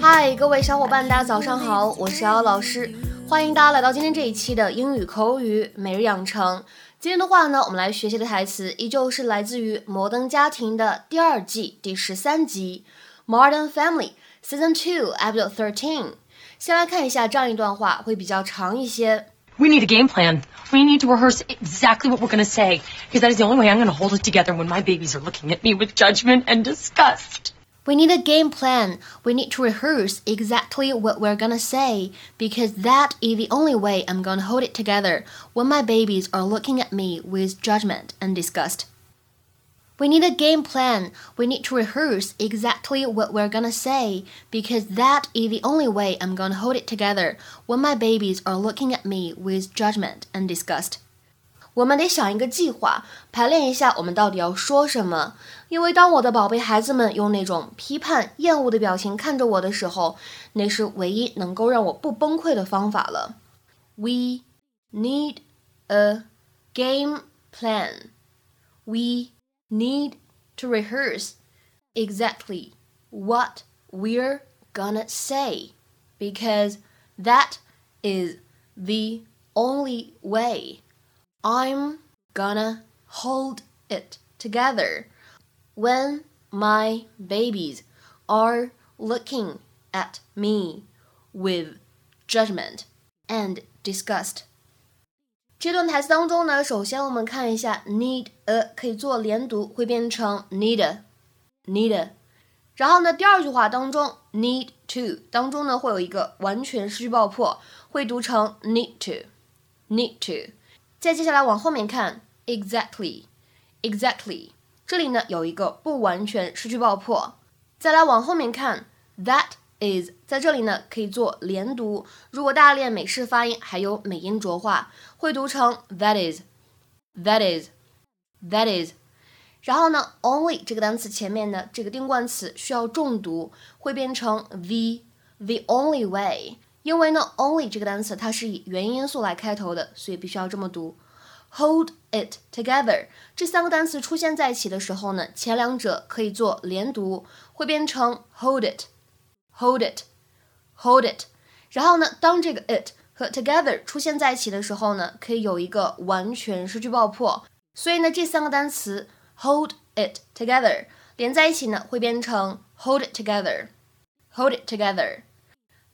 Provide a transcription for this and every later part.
嗨，各位小伙伴，大家早上好，我是瑶瑶老师，欢迎大家来到今天这一期的英语口语每日养成。今天的话呢，我们来学习的台词依旧是来自于《摩登家庭》的第二季第十三集《Modern Family》Season Two Episode Thirteen。先来看一下这样一段话，会比较长一些。We need a game plan. We need to rehearse exactly what we're going to say, because that is the only way I'm going to hold it together when my babies are looking at me with judgment and disgust. We need a game plan. We need to rehearse exactly what we're gonna say, because that is the only way I'm gonna hold it together when my babies are looking at me with judgment and disgust. We need a game plan. We need to rehearse exactly what we're gonna say because that is the only way I'm gonna hold it together when my babies are looking at me with judgment and disgust. 我们得想一个计划，排练一下我们到底要说什么。因为当我的宝贝孩子们用那种批判、厌恶的表情看着我的时候，那是唯一能够让我不崩溃的方法了。We need a game plan. We need to rehearse exactly what we're gonna say because that is the only way I'm gonna hold it together when my babies are looking at me with judgment and disgust. 这段台词当中呢，首先我们看一下 need a 可以做连读，会变成 need a need a。然后呢，第二句话当中 need to 当中呢会有一个完全失去爆破，会读成 need to need to。 再接下来往后面看 exactly exactly，这里呢有一个不完全失去爆破。再来往后面看 that。is 在这里呢可以做连读，如果大练美式发音还有美音浊化，会读成 that is，that is，that is。然后呢，only 这个单词前面的这个定冠词需要重读，会变成 the，the only way。因为呢，only 这个单词它是以元音素来开头的，所以必须要这么读。Hold it together 这三个单词出现在一起的时候呢，前两者可以做连读，会变成 hold it。hold it, hold it。然后呢，当这个 it 和 together 出现在一起的时候呢，可以有一个完全失去爆破。所以呢，这三个单词 hold it together 连在一起呢，会变成 hold it together, hold it together。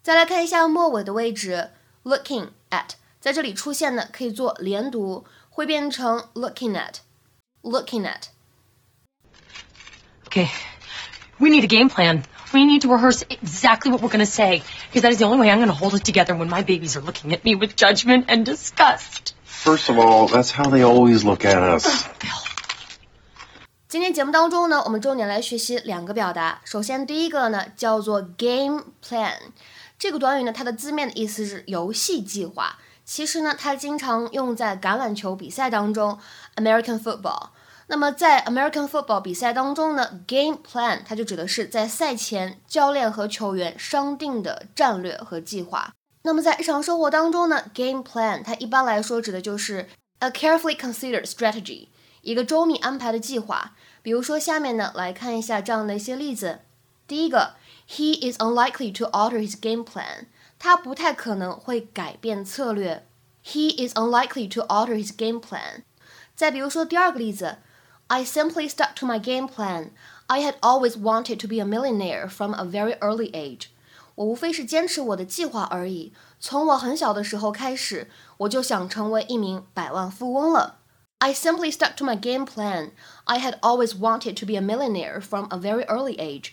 再来看一下末尾的位置，looking at 在这里出现呢，可以做连读，会变成 looking at, looking at。Okay, we need a game plan. We need to rehearse exactly what we're going to say, because that is the only way I'm going to hold it together when my babies are looking at me with judgment and disgust. First of all, that's how they always look at us. 今天节目当中呢，我们重点来学习两个表达。首先，第一个呢叫做 game plan， 这个短语呢，它的字面的意思是游戏计划。其实呢，它经常用在橄榄球比赛当中，American football。那么在 American football 比赛当中呢，game plan 它就指的是在赛前教练和球员商定的战略和计划。那么在日常生活当中呢，game plan 它一般来说指的就是 a carefully considered strategy，一个周密安排的计划。比如说下面呢来看一下这样的一些例子。第一个，He is unlikely to alter his game plan，他不太可能会改变策略。He is unlikely to alter his game plan。再比如说第二个例子。I simply stuck to my game plan. I had always wanted to be a millionaire from a very early age. 我无非是坚持我的计划而已。从我很小的时候开始，我就想成为一名百万富翁了。I simply stuck to my game plan. I had always wanted to be a millionaire from a very early age.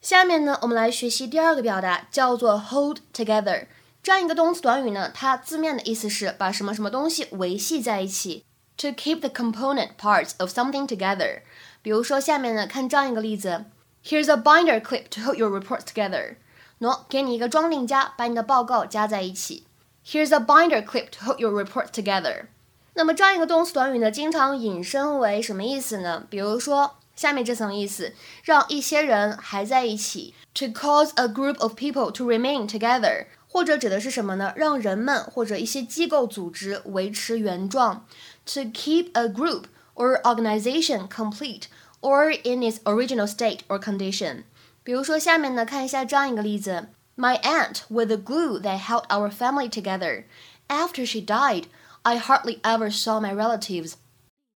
下面呢，我们来学习第二个表达，叫做 hold together。这样一个动词短语呢，它字面的意思是把什么什么东西维系在一起。to keep the component parts of something together。比如说，下面呢，看这样一个例子：Here's a binder clip to hold your report together。喏，给你一个装订夹，把你的报告夹在一起。Here's a binder clip to hold your report together。那么这样一个动词短语呢，经常引申为什么意思呢？比如说下面这层意思，让一些人还在一起，to cause a group of people to remain together。或者指的是什么呢？让人们或者一些机构组织维持原状，to keep a group or organization complete or in its original state or condition。 比如说，下面呢，看一下这样一个例子：My aunt was the glue that held our family together. After she died, I hardly ever saw my relatives.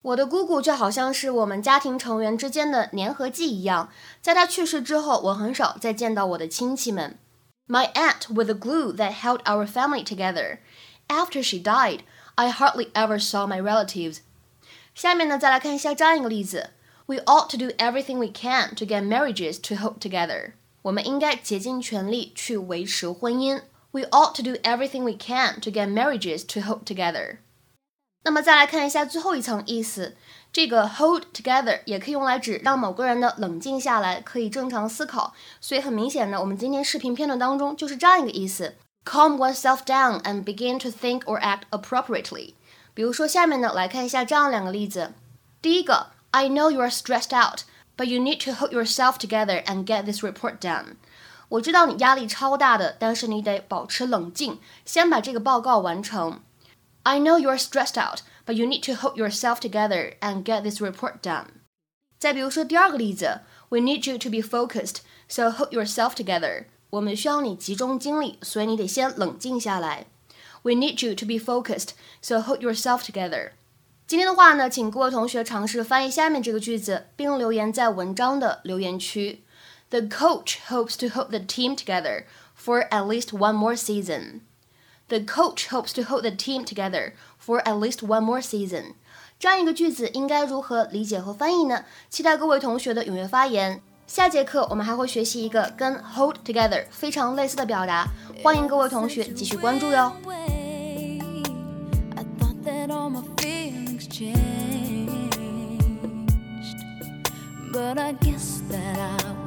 我的姑姑就好像是我们家庭成员之间的粘合剂一样，在她去世之后，我很少再见到我的亲戚们。My aunt was the glue that held our family together. After she died, I hardly ever saw my relatives. 下面呢，再来看一下这样一个例子。We ought to do everything we can to get marriages to hold together. 我们应该竭尽全力去维持婚姻。We ought to do everything we can to get marriages to hold together. 那么再来看一下最后一层意思，这个 hold together 也可以用来指让某个人呢冷静下来，可以正常思考。所以很明显呢，我们今天视频片段当中就是这样一个意思：calm oneself down and begin to think or act appropriately。比如说下面呢来看一下这样两个例子，第一个。I know you are stressed out, but you need to hold yourself together and get this report done. 我知道你压力超大的，但是你得保持冷静，先把这个报告完成。I know you are stressed out, but you need to hold yourself together and get this report done. 再比如说第二个例子，We need you to be focused, so hold yourself together. 我们需要你集中精力，所以你得先冷静下来。We need you to be focused, so hold yourself together. 今天的话呢，请各位同学尝试翻译下面这个句子，并留言在文章的留言区。The coach hopes to hold the team together for at least one more season. The coach hopes to hold the team together for at least one more season. 这样一个句子应该如何理解和翻译呢？期待各位同学的踊跃发言。下节课我们还会学习一个跟 hold together 非常类似的表达，欢迎各位同学继续关注哟。changed. But I guess that I was wrong.